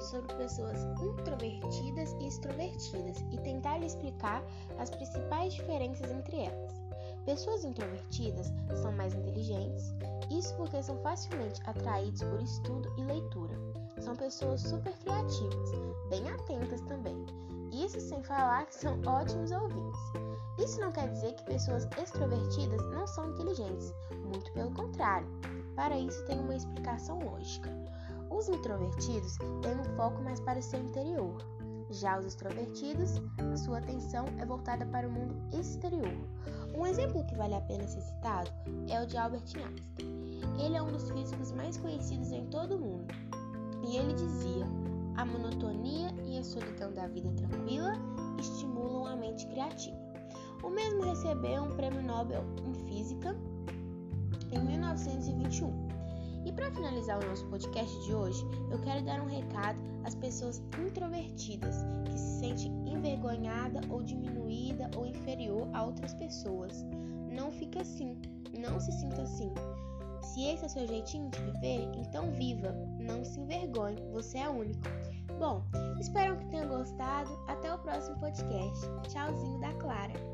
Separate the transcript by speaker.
Speaker 1: sobre pessoas introvertidas e extrovertidas e tentar lhe explicar as principais diferenças entre elas. Pessoas introvertidas são mais inteligentes, isso porque são facilmente atraídos por estudo e leitura. São pessoas super criativas, bem atentas também. Isso sem falar que são ótimos ouvintes. Isso não quer dizer que pessoas extrovertidas não são inteligentes, muito pelo contrário. Para isso tem uma explicação lógica. Os introvertidos têm um foco mais para o seu interior. Já os extrovertidos, a sua atenção é voltada para o mundo exterior. Um exemplo que vale a pena ser citado é o de Albert Einstein. Ele é um dos físicos mais conhecidos em todo o mundo. E ele dizia: a monotonia e a solidão da vida tranquila estimulam a mente criativa. O mesmo recebeu um prêmio Nobel em Física em 1921. E para finalizar o nosso podcast de hoje, eu quero dar um recado às pessoas introvertidas que se sentem envergonhada ou diminuída ou inferior a outras pessoas. Não fique assim, não se sinta assim. Se esse é seu jeitinho de viver, então viva, não se envergonhe, você é único. Bom, espero que tenham gostado. Até o próximo podcast. Tchauzinho da Clara.